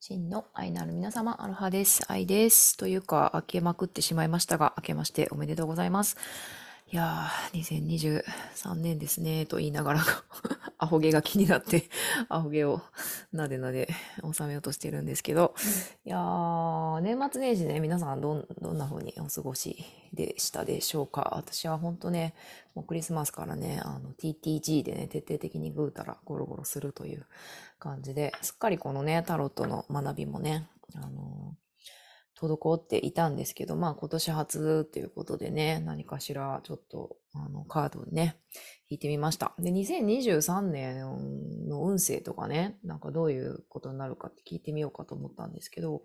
真の愛のある皆様、アロハです。愛です。というか、開けまくってしまいましたが、明けましておめでとうございます。いやー、2023年ですね、と言いながら、アホ毛が気になって、アホ毛をなでなで収めようとしてるんですけど、いやー、年末年始ね、皆さんどん、どんな風にお過ごしでしたでしょうか？私は本当ね、もうクリスマスからね、あの、TTG でね、徹底的にぐうたらゴロゴロするという感じで、すっかりこのね、タロットの学びもね、あの滞っていたんですけど、まあ今年初っていうことでね、何かしらちょっとあのカードをね、引いてみました。で、2023年の運勢とかね、なんかどういうことになるかって聞いてみようかと思ったんですけど、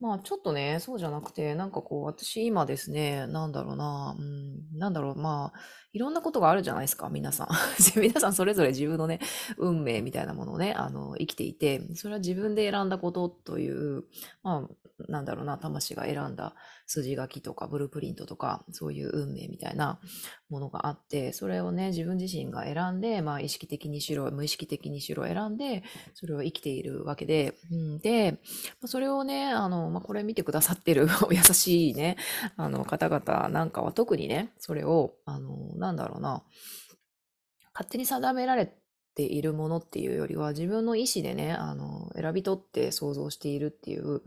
まあちょっとね、そうじゃなくて、なんかこう私今ですね、なんだろうな、うん、なんだろう、まあいろんなことがあるじゃないですか、皆さん。皆さんそれぞれ自分のね、運命みたいなものをね、あの、生きていて、それは自分で選んだことという、まあ、なんだろうな、魂が選んだ筋書きとか、ブループリントとか、そういう運命みたいなものがあって、それをね、自分自身が選んで、まあ、意識的にしろ、無意識的にしろ選んで、それを生きているわけで、うん、で、それをね、あの、まあ、これ見てくださってる優しいね、あの、方々なんかは特にね、それを、あの、なんだろうな、勝手に定められているものっていうよりは、自分の意思でね、あの、選び取って想像しているっていう、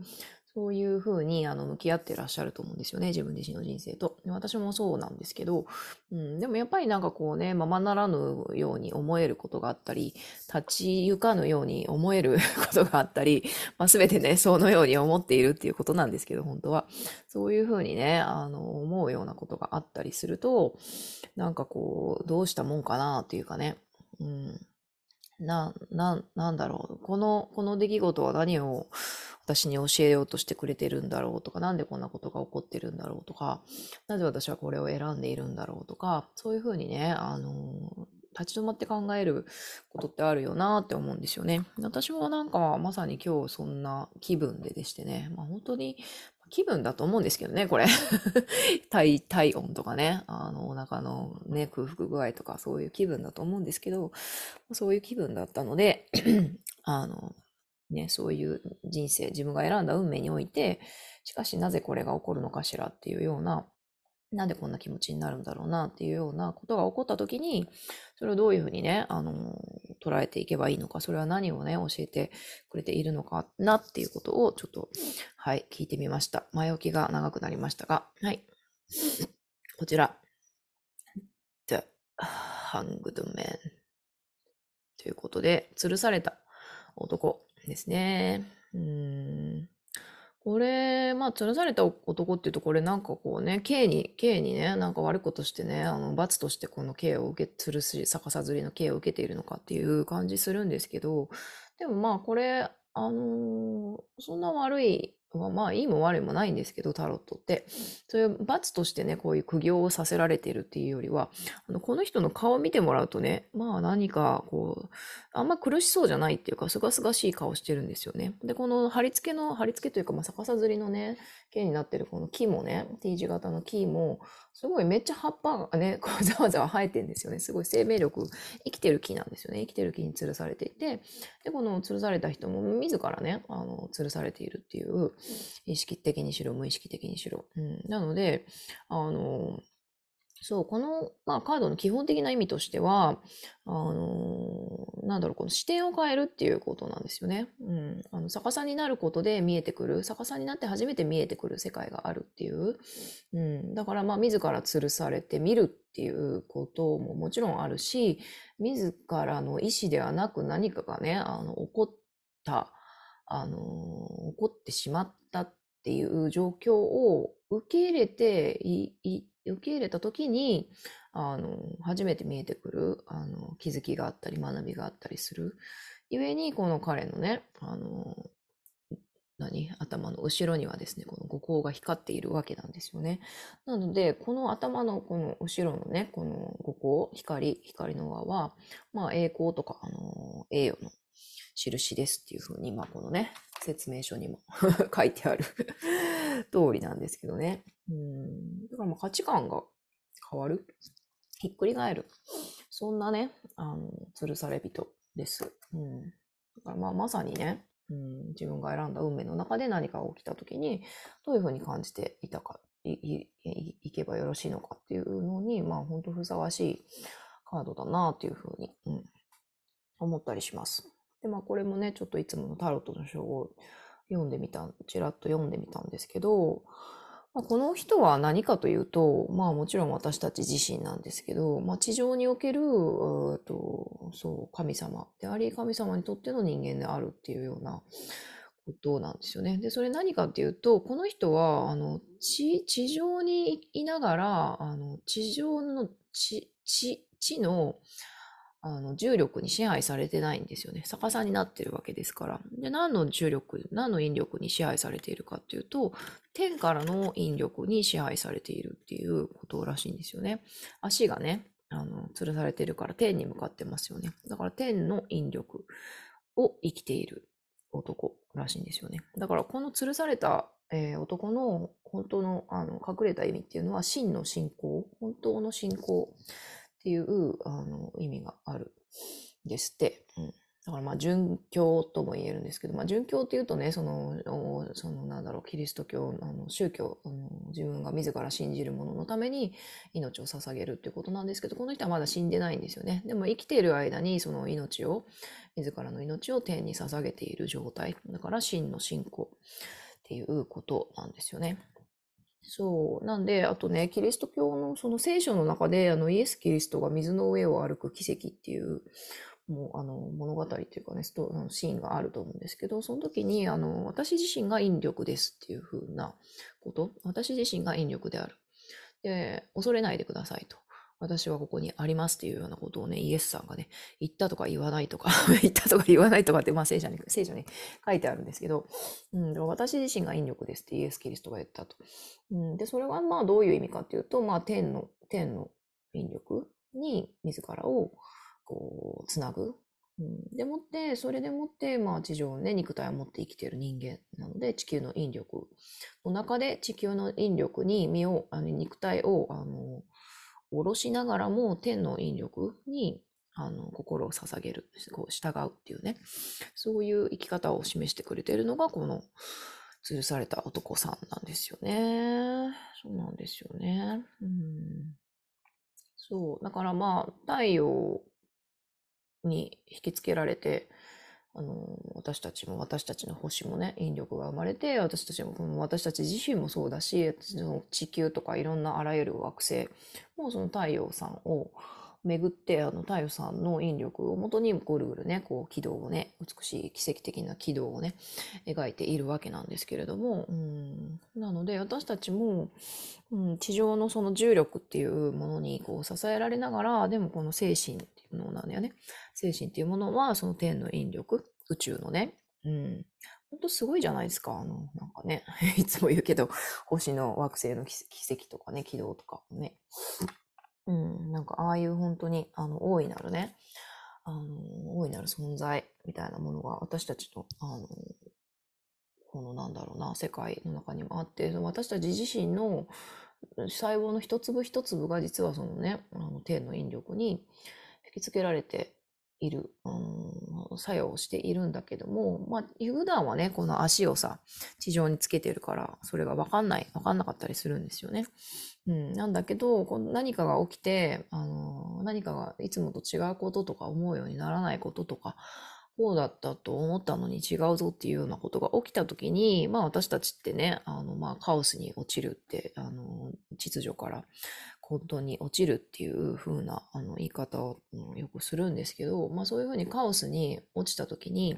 そういうふうにあの向き合ってらっしゃると思うんですよね、自分自身の人生と。私もそうなんですけど、うん、でもやっぱりなんかこうね、ままならぬように思えることがあったり、立ち行かぬように思える ことがあったり、まあ、全てね、そのように思っているっていうことなんですけど、本当は。そういうふうにね、あの、思うようなことがあったりすると、なんかこう、どうしたもんかなっていうかね、うん。な、な、なんだろう。この、この出来事は何を私に教えようとしてくれてるんだろうとか、なんでこんなことが起こってるんだろうとか、なぜ私はこれを選んでいるんだろうとか、そういうふうにね、あの、立ち止まって考えることってあるよなって思うんですよね。私もなんかまさに今日そんな気分ででしてね、まあ本当に気分だと思うんですけどね、これ。体、体温とかね、あの、お腹のね、空腹具合とかそういう気分だと思うんですけど、そういう気分だったので、あの、ね、そういう人生、自分が選んだ運命において、しかしなぜこれが起こるのかしらっていうような、なんでこんな気持ちになるんだろうなっていうようなことが起こった時に、それをどういうふうにね、あの、捉えていけばいいのか、それは何をね、教えてくれているのかなっていうことをちょっと、はい、聞いてみました。前置きが長くなりましたが、はい。こちら。The Hanged Man ということで、吊るされた男ですね。うん。これ、まあ、吊るされた男っていうと、これなんかこうね、刑に、刑にね、なんか悪いことしてね、あの、罰としてこの刑を受け、吊るし、逆さ吊りの刑を受けているのかっていう感じするんですけど、でもまあ、これ、あのーそんな悪い、まあ、まあ、いいも悪いもないんですけど、タロットって。そういう罰としてね、こういう苦行をさせられているっていうよりは、あの、この人の顔を見てもらうとね、まあ何かこう、あんま苦しそうじゃないっていうか、すがすがしい顔してるんですよね。で、この貼り付けの、貼り付けというか、まあ、逆さ吊りのね、形になってるこの木もね、T 字型の木も、すごいめっちゃ葉っぱがね、こうざわざわ生えてるんですよね。すごい生命力、生きてる木なんですよね。生きてる木に吊るされていて、で、この吊るされた人も自らね、あの、吊るされているっていう、意識的にしろ、無意識的にしろ。うん、なので、あの、そう、この、まあ、カードの基本的な意味としては、あの、なんだろう、この視点を変えるっていうことなんですよね。うん。あの、逆さになることで見えてくる、逆さになって初めて見えてくる世界があるっていう。うん。だから、まあ、自ら吊るされて見るっていうことももちろんあるし、自らの意思ではなく何かがね、あの、起こった、あの、起こってしまったっていう状況を受け入れて、いい受け入れた時に、あの、初めて見えてくる、あの、気づきがあったり、学びがあったりする。故に、この彼のね、あの、何頭の後ろにはですね、この五光が光っているわけなんですよね。なので、この頭のこの後ろのね、この五光、光、光の輪は、まあ、栄光とか、あの、栄誉の印ですっていうふうに、まあ、このね、説明書にも 書いてある 通りなんですけどね。うん。だからまあ価値観が変わる。ひっくり返る。そんなね、あの、吊るされ人です。うん。だからまあまさにね、うん、自分が選んだ運命の中で何かが起きた時に、どういうふうに感じていたか、い、い、いけばよろしいのかっていうのに、まあ本当ふさわしいカードだなっていうふうに、うん、思ったりします。で、まあこれもね、ちょっといつものタロットの章を読んでみた、ちらっと読んでみたんですけど、まあ、この人は何かというと、まあもちろん私たち自身なんですけど、まあ地上における、とそう、神様であり、神様にとっての人間であるっていうようなことなんですよね。で、それ何かっていうと、この人は、あの、地、地上にいながら、あの、地上の、地、地、地の、あの、重力に支配されてないんですよね。逆さになってるわけですから。で、何の重力、何の引力に支配されているかっていうと、天からの引力に支配されているっていうことらしいんですよね。足がね、あの、吊るされてるから天に向かってますよね。だから天の引力を生きている男らしいんですよね。だからこの吊るされた、えー、男の本当のあの隠れた意味っていうのは真の信仰、本当の信仰っていうあの意味があるんですって。うん、だからまあ殉教とも言えるんですけど、まあ、殉教っていうとね、その、そのなんだろう、キリスト教、あの宗教あの、自分が自ら信じるもののために命を捧げるっていうことなんですけど、この人はまだ死んでないんですよね。でも生きている間にその命を、自らの命を天に捧げている状態。だから真の信仰っていうことなんですよね。そう。なんで、あとね、キリスト教のその聖書の中で、あの、イエス・キリストが水の上を歩く奇跡っていう、もう、あの、物語っていうかね、ストのシーンがあると思うんですけど、その時に、あの、私自身が引力ですっていうふうなこと、私自身が引力である。で、恐れないでくださいと。私はここにありますっていうようなことをね、イエスさんがね、言ったとか言わないとか 言ったとか言わないとかって、まあ聖書に、聖書に書いてあるんですけど、うん、私自身が引力ですってイエス・キリストが言ったと。うん、で、それはまあどういう意味かっていうと、まあ天の、天の引力に自らをこう、つなぐ。うん、でもって、それでもって、まあ地上ね、肉体を持って生きている人間なので、地球の引力の中で地球の引力に身を、あの肉体を、あの、下ろしながらも天の引力にあの心を捧げる、こう従うっていうね、そういう生き方を示してくれてるのが、この吊るされた男さんなんですよね。そうなんですよね。うん、そう。だからまあ、太陽に引きつけられて、あの、私たちも私たちの星もね、引力が生まれて、私たちも、私たち自身もそうだし、地球とかいろんなあらゆる惑星もその太陽さんを巡って、あの太陽さんの引力をもとにぐるぐるね、こう軌道をね、美しい奇跡的な軌道をね、描いているわけなんですけれども、うん、なので私たちも、うん、地上のその重力っていうものにこう支えられながら、でもこの精神っていうものなんだよね。精神っていうものはその天の引力、宇宙のね、うん。本当すごいじゃないですか。あの、なんかね、いつも言うけど、星の惑星の奇跡とかね、軌道とかね。うん、なんかああいう本当に、あの、大いなるね、あの、大いなる存在みたいなものが私たちの、あの、このなんだろうな、世界の中にもあって、私たち自身の細胞の一粒一粒が実はそのね、あの天の引力に引きつけられている、うん、作用をしているんだけども、まあ、普段はね、この足をさ、地上につけてるから、それがわかんない、わかんなかったりするんですよね。うん、なんだけど、この何かが起きて、あの、何かがいつもと違うこととか思うようにならないこととか、こうだったと思ったのに違うぞっていうようなことが起きたときに、まあ私たちってね、あの、まあカオスに落ちるって、あの、秩序から本当に落ちるっていう風なあの言い方をよくするんですけど、まあそういう風にカオスに落ちた時に、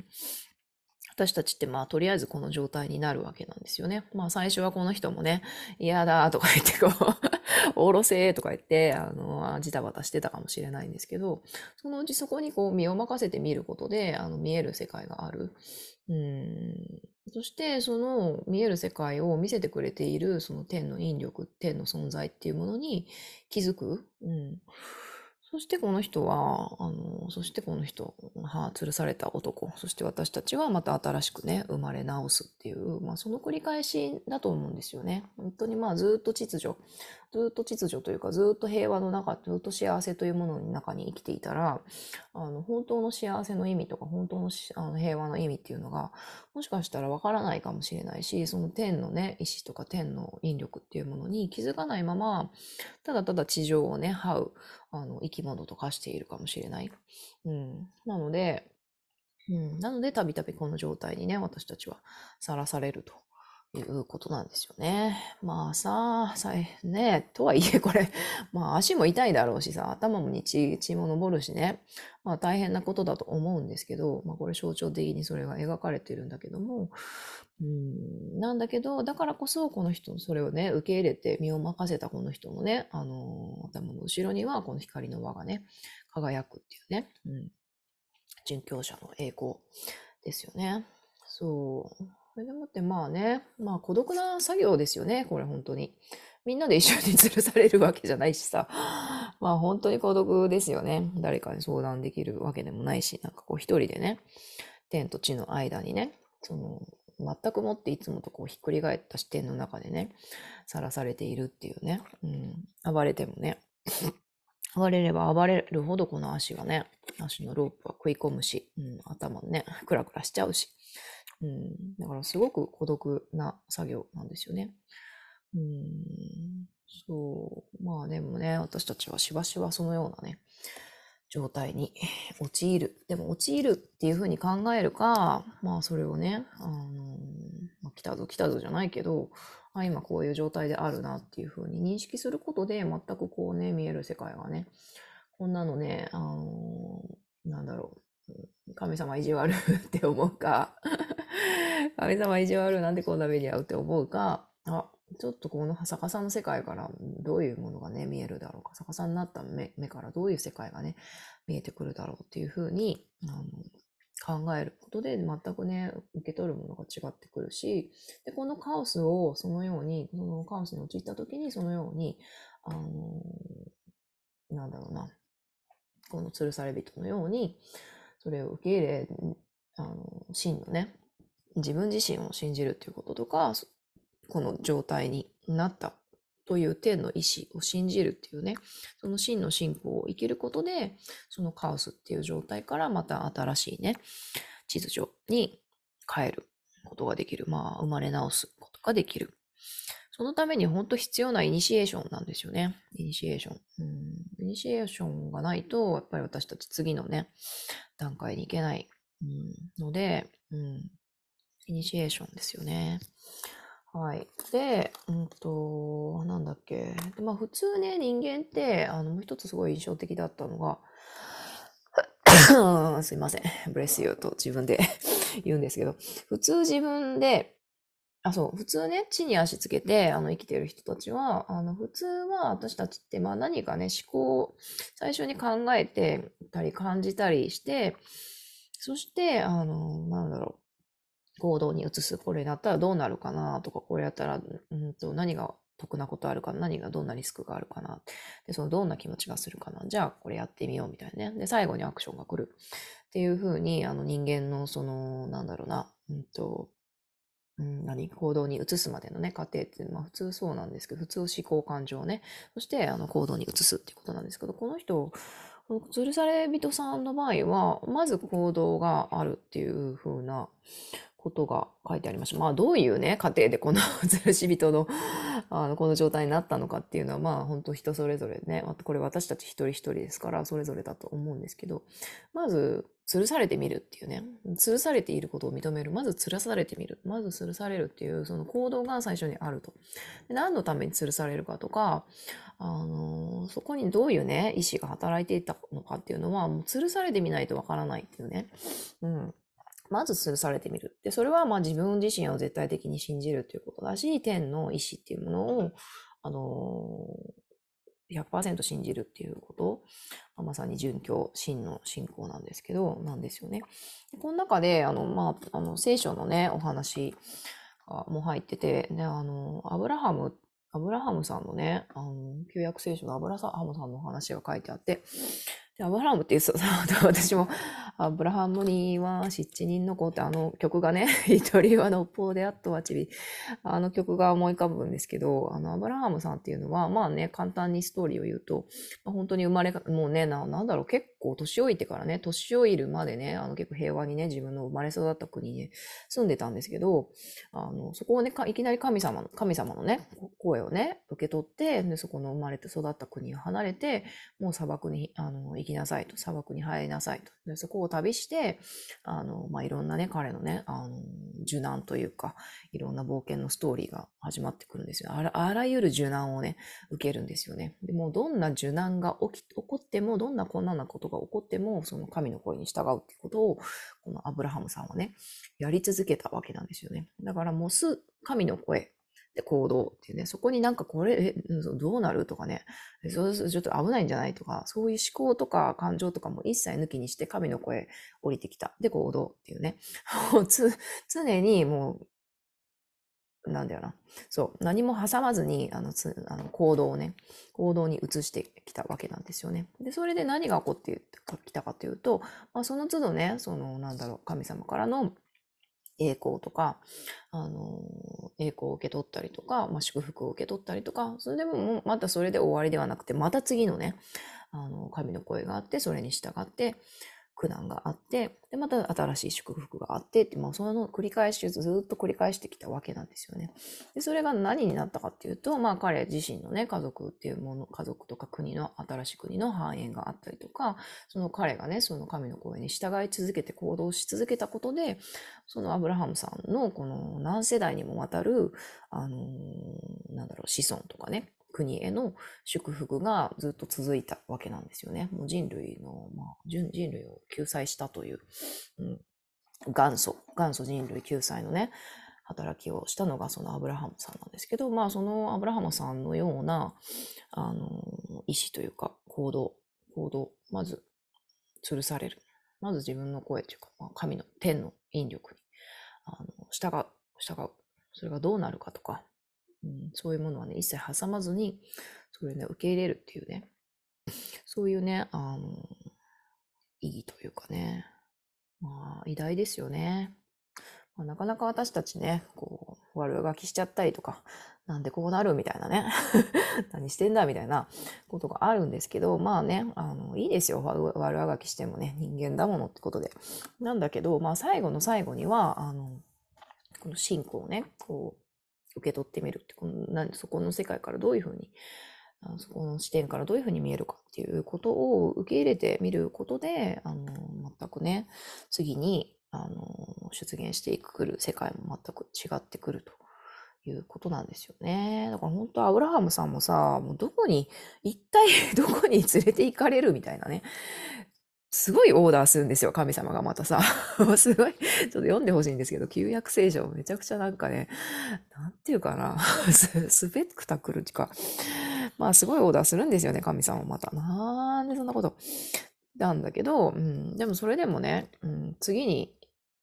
私たちってまあとりあえずこの状態になるわけなんですよね。まあ最初はこの人もね、嫌だとか言ってこう おろせとか言って、あの、ジタバタしてたかもしれないんですけど、そのうちそこにこう身を任せてみることで、あの見える世界がある。うん。そして、その見える世界を見せてくれている、その天の引力、天の存在っていうものに気づく。うん。そしてこの人は、あの、そしてこの人、は吊るされた男、そして私たちはまた新しくね、生まれ直すっていう、まあその繰り返しだと思うんですよね。本当にまあずっと秩序。ずっと秩序というか、ずっと平和の中、ずっと幸せというものの中に生きていたら、あの、本当の幸せの意味とか、本当のあの平和の意味っていうのが、もしかしたらわからないかもしれないし、その天のね、意志とか天の引力っていうものに気づかないまま、ただただ地上をね、這う、あの、生き物と化しているかもしれない。うん。なので、うん。なので、たびたびこの状態にね、私たちはさらされると。いうことなんですよね。まあさ、さね、とはいえこれ、まあ足も痛いだろうしさ、頭もに血も昇るしね、まあ大変なことだと思うんですけど、まあこれ象徴的にそれが描かれてるんだけども、うん、なんだけど、だからこそこの人、それをね、受け入れて身を任せたこの人のね、あのー、頭の後ろにはこの光の輪がね、輝くっていうね、うん、殉教者の栄光ですよね。そう。それでもってまあね、まあ孤独な作業ですよね、これ本当に。みんなで一緒に吊るされるわけじゃないしさ。まあ本当に孤独ですよね。誰かに相談できるわけでもないし、なんかこう一人でね、天と地の間にね、その、全くもっていつもとこうひっくり返った視点の中でね、さらされているっていうね。うん。暴れてもね。暴れれば暴れるほどこの足がね、足のロープは食い込むし、うん、頭もね、クラクラしちゃうし。うん、だからすごく孤独な作業なんですよね。うん、そう。まあでもね、私たちはしばしばそのようなね、状態に 陥る。でも陥るっていうふうに考えるか、まあそれをね、あのまあ、来たぞ来たぞじゃないけど、あ、今こういう状態であるなっていうふうに認識することで、全くこうね、見える世界がね、こんなのね、あのなんだろう、神様意地悪 って思うか神様意地悪なんでこんな目に遭うって思うか、あ、ちょっとこの逆さの世界からどういうものがね、見えるだろうか、逆さになった目目からどういう世界がね、見えてくるだろうっていうふうにあの考えることで全くね、受け取るものが違ってくるし、で、このカオスをそのように、そのカオスに陥った時にそのように、あの、なんだろうな、この吊るされ人のように、それを受け入れ、あの、真のね、自分自身を信じるっていうこととか、この状態になったという天の意志を信じるっていうね、その真の信仰を生きることで、そのカオスっていう状態からまた新しいね、秩序に変えることができる。まあ、生まれ直すことができる。そのために本当必要なイニシエーションなんですよね。イニシエーション。うん、イニシエーションがないと、やっぱり私たち次のね、段階に行けない、うん、ので、うん、イニシエーションですよね。はい。で、うんと、なんだっけ。まあ普通ね、人間って、あの、もう一つすごい印象的だったのが、すいません。 Bless you と自分で 言うんですけど、普通自分で、あ、そう、普通ね、地に足つけて、あの、生きてる人たちは、あの、普通は私たちって、まあ何かね、思考を最初に考えてたり感じたりして、そして、あの、なんだろう。行動に移す。これだったらどうなるかなとか、これやったら、うんと、何が得なことあるかな何がどんなリスクがあるかなで、そのどんな気持ちがするかなじゃあこれやってみようみたいなね。で、最後にアクションが来る。っていうふうに、あの人間のその、なんだろうな、うんと、うん、何行動に移すまでのね、過程って、まあ普通そうなんですけど、普通思考感情ね、そしてあの行動に移すっていうことなんですけど、この人、吊るされ人さんの場合は、まず行動があるっていう風なことが書いてありました。まあ、どういうね、過程でこの 吊るし人の、あの、この状態になったのかっていうのは、まあ、本当人それぞれね、これ私たち一人一人ですから、それぞれだと思うんですけど、まず、吊るされてみるっていうね、吊るされていることを認める。まず吊らされてみる。まず吊るされるっていう、その行動が最初にあると。で何のために吊るされるかとか、あの、そこにどういうね、意志が働いていたのかっていうのは、もう吊るされてみないとわからないっていうね。うん。まず吊るされてみる。で、それはまあ自分自身を絶対的に信じるということだし、天の意志っていうものを、あのー、100%信じるっていうこと、まさに殉教、真の信仰なんですけど、なんですよね。この中で、あの、まあ、あの、聖書のね、お話も入ってて、ね、あの、アブラハムっ、アブラハムさんのね、あの、旧約聖書のアブラハムさんの話が書いてあって、で、アブラハムっていう、そう 私も、アブラハムには七人の子ってあの曲がね、一人はのっぽうであっとはちび、あの曲が思い浮かぶんですけど、あの、アブラハムさんっていうのは、まあね、簡単にストーリーを言うと、本当に生まれ、もうね、な、なんだろう、結構年老いてからね、年老いるまでね、あの結構平和にね、自分の生まれ育った国に、住んでたんですけど、あの、そこをね、いきなり神様の、神様のね、声をね、受け取って、で、そこの生まれて育った国を離れて、もう砂漠に、あの、行きなさいと、砂漠に入りなさいと。で、そこを旅して、あの、まあ、いろんなね、彼のね、あの、受難というか、いろんな冒険のストーリーが始まってくるんですよ。あらあらゆる受難をね、受けるんですよね。でも、どんな受難が起き、起こっても、どんな困難なことが起こっても、その神の声に従うっていうことを、このアブラハムさんはね、やり続けたわけなんですよね。だからもうす、神の声、で行動っていうね、そこになんかこれ、え、どうなるとかね、そうするとちょっと危ないんじゃないとか、そういう思考とか感情とかも一切抜きにして神の声降りてきた。で、行動っていうね。もう、常にもう、なんだよな。そう、何も挟まずに、あの、つあの行動をね、行動に移してきたわけなんですよね。で、それで何が起こってきたかというと、まあ、その都度ね、その、なんだろう、神様からの栄光とか、あの、栄光を受け取ったりとか、まあ、祝福を受け取ったりとか、それでもまたそれで終わりではなくて、また次のね、あの、神の声があって、それに従って、苦難があって、で、また新しい祝福があってって、もうその繰り返し、ずっと繰り返してきたわけなんですよね。で、それが何になったかっていうと、まあ彼自身のね、家族っていうもの、家族とか国の、新しい国の繁栄があったりとか、その彼がね、その神の声に従い続けて行動し続けたことで、そのアブラハムさんのこの何世代にもわたる、あのー、なんだろう、子孫とかね、国への祝福がずっと続いたわけなんですよね。もう人類の、まあ、人類を救済したという、うん、元祖、元祖人類救済のね、働きをしたのがそのアブラハムさんなんですけど、まあそのアブラハムさんのような、あの、意思というか行動、行動、まず吊るされる。まず自分の声というか、まあ、神の天の引力に、あの、従う、従う。それがどうなるかとか、うん、そういうものはね、一切挟まずに、それをね、受け入れるっていうね、そういうね、あの、意義というかね、まあ、偉大ですよね。まあ、なかなか私たちね、こう、悪ガきしちゃったりとか、なんでこうなるみたいなね。何してんだみたいなことがあるんですけど、まあね、あの、いいですよ。悪あがきしてもね、人間だものってことで。なんだけど、まあ最後の最後には、あの、この信仰をね、こう、受け取ってみるってこのなそこの世界からどういうふうにあそこの視点からどういうふうに見えるかっていうことを受け入れてみることであの全くね次にあの出現していくる世界も全く違ってくるということなんですよね。だから本当アブラハムさんもさ、もうどこに、一体 どこに連れて行かれるみたいなね。すごいオーダーするんですよ、神様がまたさ。すごい、ちょっと読んでほしいんですけど、旧約聖書めちゃくちゃなんかね、なんていうかな、スペクタクルっていうか、まあすごいオーダーするんですよね、神様また。なんでそんなこと。なんだけど、うん、でもそれでもね、うん、次に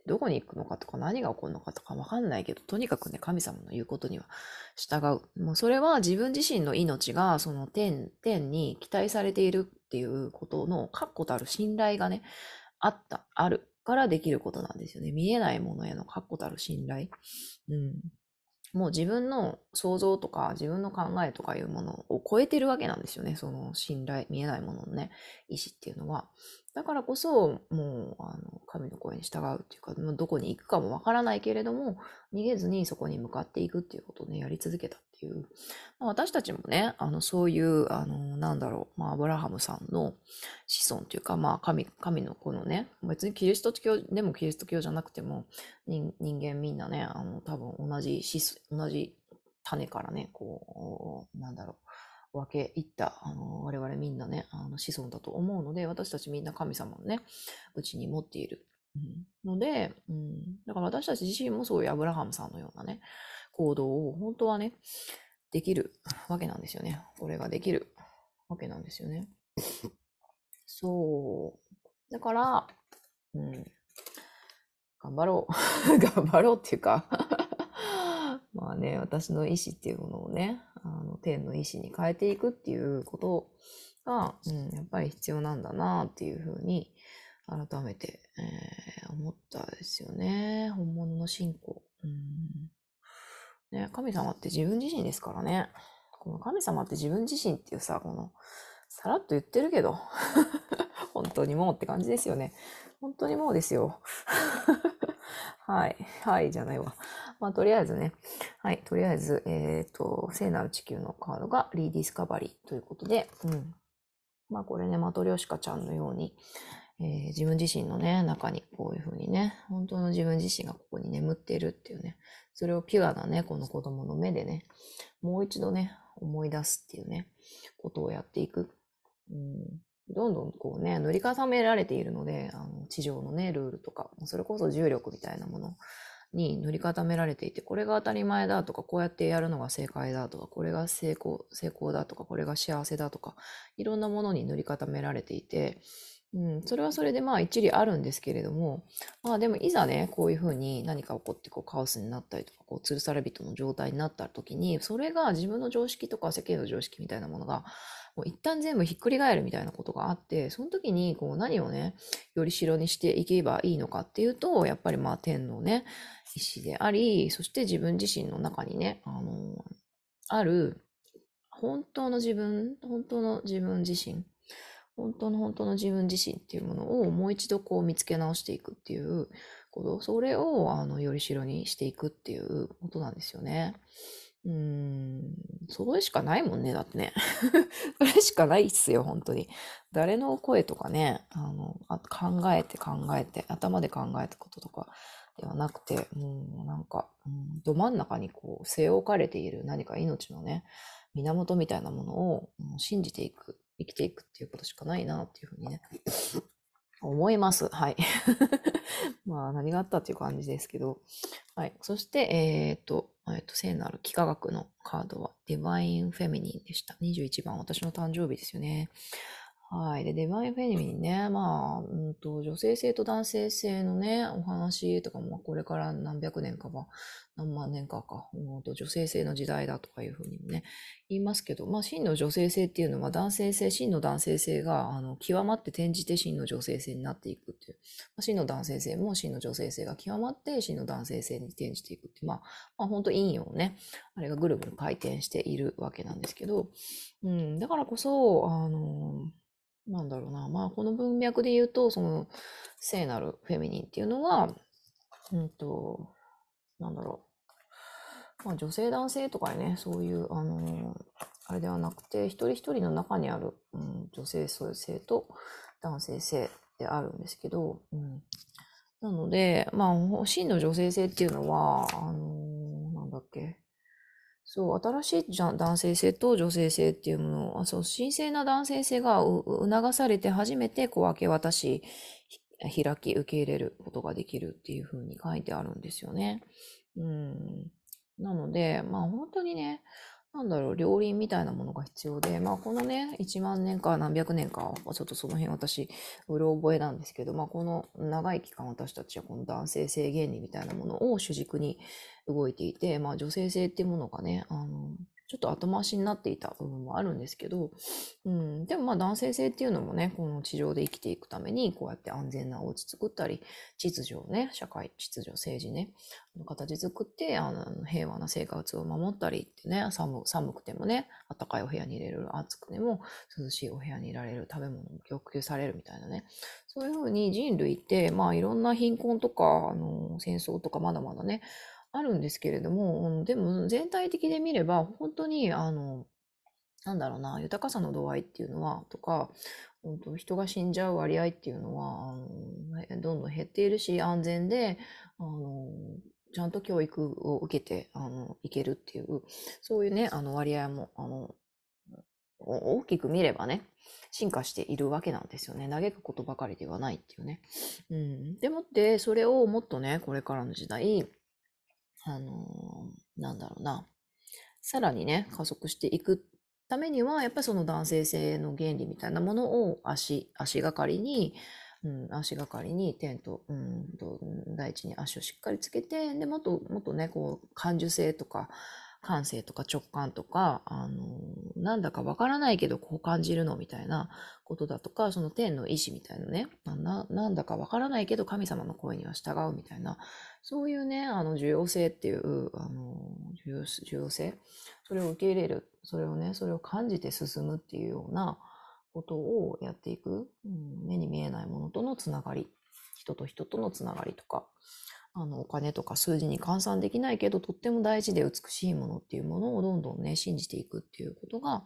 どこに行くのかとか何が起こるのかとかわかんないけど、とにかくね、神様の言うことには従う。もうそれは自分自身の命がその天、天に期待されているっていうことの確固たる信頼がね、あった、あるからできることなんですよね。見えないものへの確固たる信頼。うん。もう自分の想像とか自分の考えとかいうものを超えてるわけなんですよね。その信頼、見えないもののね、意志っていうのは。だからこそ、もう、あの、神の声に従うっていうか、どこに行くかもわからないけれども、逃げずにそこに向かっていくっていうことをね、やり続けたっていう。まあ、私たちもね、あの、そういう、あの、なんだろう、まあ、アブラハムさんの子孫というか、まあ、神、神の子のね、別にキリスト教でもキリスト教じゃなくても、人間みんなね、あの、多分同じ子同じ種からね、こう、なんだろう、分け入った、あの、我々みんなね、あの子孫だと思うので、私たちみんな神様のね、うちに持っている。うん、ので、うん、だから私たち自身もそういうアブラハムさんのようなね、行動を本当はね、できるわけなんですよね。これができるわけなんですよね。そう。だから、うん、頑張ろう。頑張ろうっていうか まあね、私の意思っていうものをね、あの天の意思に変えていくっていうことが、うん、やっぱり必要なんだなっていうふうに、改めて、えー、思ったですよね。本物の信仰。うんね、神様って自分自身ですからね。この神様って自分自身っていうさ、この、さらっと言ってるけど、本当にもうって感じですよね。本当にもうですよ。はい。はい、じゃないわ。まあ、とりあえずね。はい。とりあえず、えっ、ー、と、聖なる地球のカードが rediscovery ということで、うん。まあ、これね、マトリョシカちゃんのように、えー、自分自身のね、中にこういうふうにね、本当の自分自身がここに眠っているっていうね、それをピュアなね、この子供の目でね、もう一度ね、思い出すっていうね、ことをやっていく。うん、どんどんこうね、塗り固められているので、あの地上のね、ルールとか、それこそ重力みたいなものに塗り固められていて、これが当たり前だとか、こうやってやるのが正解だとか、これが成功、成功だとか、これが幸せだとか、いろんなものに塗り固められていて、うん、それはそれでまあ一理あるんですけれども、まあでもいざね、こういうふうに何か起こってこうカオスになったりとか、こう吊るされ人の状態になった時に、それが自分の常識とか世間の常識みたいなものが、もう一旦全部ひっくり返るみたいなことがあって、その時にこう何をね、より代にしていけばいいのかっていうと、やっぱりまあ天のね、意志であり、そして自分自身の中にね、あの、ある本当の自分、本当の自分自身本当の本当の自分自身っていうものをもう一度こう見つけ直していくっていうこと、それをあのよりしろにしていくっていうことなんですよね。うん、それしかないもんね、だってね。それしかないっすよ、本当に。誰の声とかね、あのあ考えて考えて、頭で考えたこととかではなくて、もうなんか、うん、ど真ん中にこう、据え置かれている何か命のね、源みたいなものを信じていく生きていくっていうことしかないなっていうふうにね、思います。はい。まあ、何があったっていう感じですけど。はい。そして、えっ、ー、と、えっ、ー、と、聖なる幾何学のカードは、ディバインフェミニンでした。21番、私の誕生日ですよね。はい。で、デバインフェミニンね、まあ、うんと、女性性と男性性のね、お話とかも、これから何百年かは、何万年かか、うんと、女性性の時代だとかいうふうにもね、言いますけど、まあ、真の女性性っていうのは男性性、真の男性性が、あの、極まって転じて真の女性性になっていくっていう、まあ、真の男性性も真の女性性が極まって真の男性性に転じていくっていう、まあ、まあ、本当陰陽ね、あれがぐるぐる回転しているわけなんですけど、うん、だからこそ、あの、なんだろうな。まあ、この文脈で言うと、その、聖なるフェミニンっていうのは、うんと、なんだろう。まあ、女性男性とかね、そういう、あのあれではなくて、一人一人の中にある、うん、女性性と男性性であるんですけど、うん。なので、まあ、真の女性性っていうのは、あのなんだっけ。そう、新しいじゃ男性性と女性性っていうものを、そう、神聖な男性性が促されて初めて、こう、明け渡し、開き、受け入れることができるっていうふうに書いてあるんですよね。うん。なので、まあ本当にね、なんだろう、両輪みたいなものが必要で、まあこのね、1万年か何百年かちょっとその辺私、うろ覚えなんですけど、まあこの長い期間私たちはこの男性性原理みたいなものを主軸に動いていて、まあ女性性っていうものがね、あの、ちょっと後回しになっていた部分もあるんですけど、うん、でもまあ男性性っていうのもね、この地上で生きていくために、こうやって安全なお家作ったり、秩序をね、社会、秩序、政治ね、形作って、あの平和な生活を守ったりってね、寒寒くてもね、暖かいお部屋に入れる、暑くても涼しいお部屋にいられる、食べ物も供給されるみたいなね、そういうふうに人類って、まあいろんな貧困とか、あの戦争とかまだまだね、あるんですけれども、でも全体的で見れば、本当に、あの、なんだろうな、豊かさの度合いっていうのは、とか、本当人が死んじゃう割合っていうのは、あのどんどん減っているし、安全で、あのちゃんと教育を受けて、あの、いけるっていう、そういうね、あの割合も、あの、大きく見ればね、進化しているわけなんですよね。嘆くことばかりではないっていうね。うん。でもって、それをもっとね、これからの時代、あのー、なんだろうな、さらにね、加速していくためには、やっぱりその男性性の原理みたいなものを足、足がかりに、うん、足がかりにテント、うんと、大地に足をしっかりつけて、で、もっと、もっとね、こう、感受性とか、感性とか直感とか、あの、なんだかわからないけどこう感じるのみたいなことだとか、その天の意志みたいなね、ななんだかわからないけど神様の声には従うみたいな、そういうね、あの、重要性っていう、あの、重要重要性、それを受け入れる、それをね、それを感じて進むっていうようなことをやっていく、うん、目に見えないものとのつながり、人と人とのつながりとか、あの、お金とか数字に換算できないけど、とっても大事で美しいものっていうものをどんどんね、信じていくっていうことが、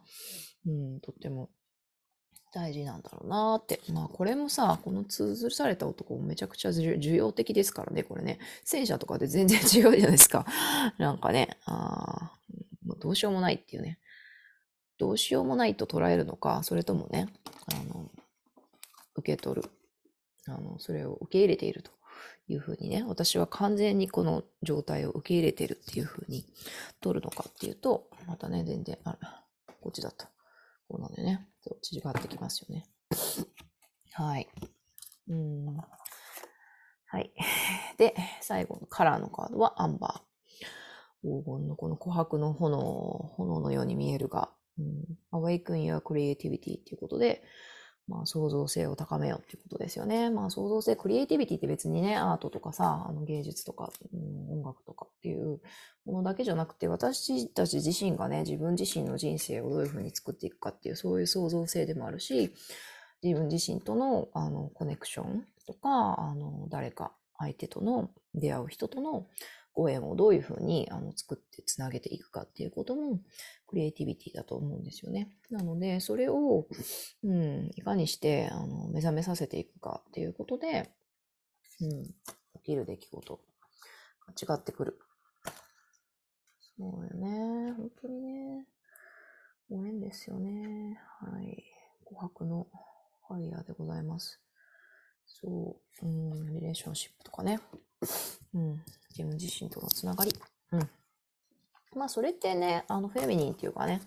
うん、とっても大事なんだろうなって。まあこれもさ、この通ずされた男もめちゃくちゃ重要的ですからね、これね。戦車とかで全然 違うじゃないですか。なんかね、あどうしようもないっていうね。どうしようもないと捉えるのか、それともね、あの、受け取る。あの、それを受け入れていると。いうふうにね、私は完全にこの状態を受け入れてるっていうふうに取るのかっていうと、またね、全然、あら、こっちだった。こうなんでね、違ってきますよね。はい。うん。はい。で、最後のカラーのカードはアンバー。黄金のこの琥珀の炎、炎のように見えるが、うん、Awaken Your Creativity っていうことで、まあ、創造性を高めようっていうことですよね。まあ、創造性、クリエイティビティって別にね、アートとかさ、あの芸術とか、うん、音楽とかっていうものだけじゃなくて、私たち自身がね、自分自身の人生をどういうふうに作っていくかっていう、そういう創造性でもあるし、自分自身とのあのコネクションとか、あの誰か相手との出会う人とのご縁をどういうふうにあの作ってつなげていくかっていうこともクリエイティビティだと思うんですよね。なので、それを、うん、いかにしてあの目覚めさせていくかっていうことで、うん、起きる出来事が違ってくる。そうよね。本当にね。ご縁ですよね。はい。琥珀のファイヤーでございます。そう、うん、リレーションシップとかね。うん。自分自身とのつながり。うん。まあ、それってね、あの、フェミニンっていうかね、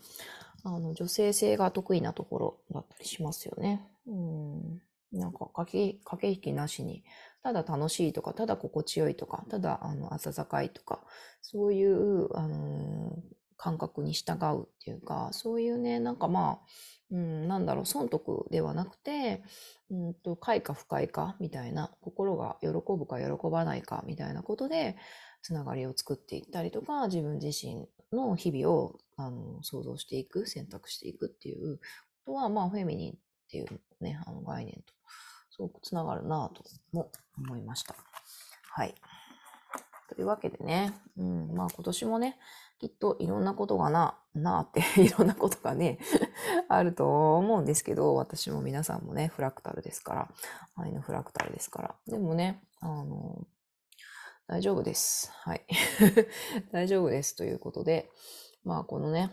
あの、女性性が得意なところだったりしますよね。うん。なんか、駆け、駆け引きなしに、ただ楽しいとか、ただ心地よいとか、ただ、あの、温かいとか、そういう、あのー、感覚に従うっていうか、そういうね、なんかまあ、うん、なんだろう、損得ではなくて、うんと、快か不快かみたいな、心が喜ぶか喜ばないかみたいなことで、つながりを作っていったりとか、自分自身の日々をあの想像していく、選択していくっていうことは、まあ、フェミニンっていうね、あの概念と、すごくつながるなとも思いました。はい。というわけでね、うん、まあ今年もね、きっといろんなことがな、なって いろんなことがね あると思うんですけど、私も皆さんもね、フラクタルですから、愛のフラクタルですから。でもね、あの、大丈夫です。はい。大丈夫ですということで、まあこのね、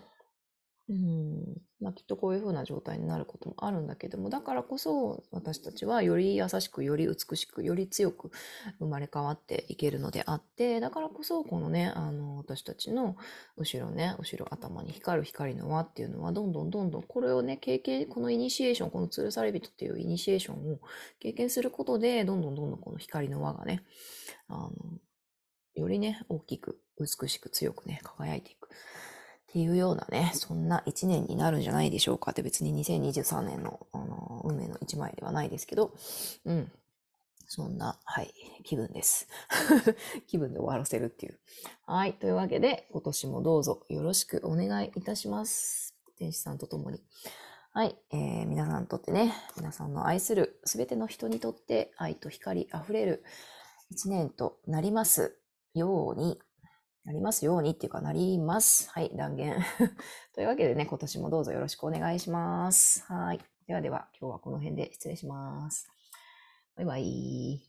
うん、まあ、きっとこういう風な状態になることもあるんだけども、だからこそ私たちはより優しく、より美しく、より強く生まれ変わっていけるのであって、だからこそこのね、あの、私たちの後ろね、後ろ頭に光る光の輪っていうのは、どんどんどんどんこれをね、経験、このイニシエーション、このツールサレビトっていうイニシエーションを経験することで、どんどんどんどんこの光の輪がね、あの、よりね、大きく、美しく、強くね、輝いていく。っていうようなね、そんな一年になるんじゃないでしょうかって別に2023年の、あの、運命の一枚ではないですけど、うん。そんな、はい、気分です。気分で終わらせるっていう。はい。というわけで、今年もどうぞよろしくお願いいたします。天使さんと共に。はい。えー、皆さんにとってね、皆さんの愛するすべての人にとって愛と光あふれる一年となりますように、なりますようにっていうかなります。はい、断言。というわけでね、今年もどうぞよろしくお願いします。はい。ではでは、今日はこの辺で失礼します。バイバイ。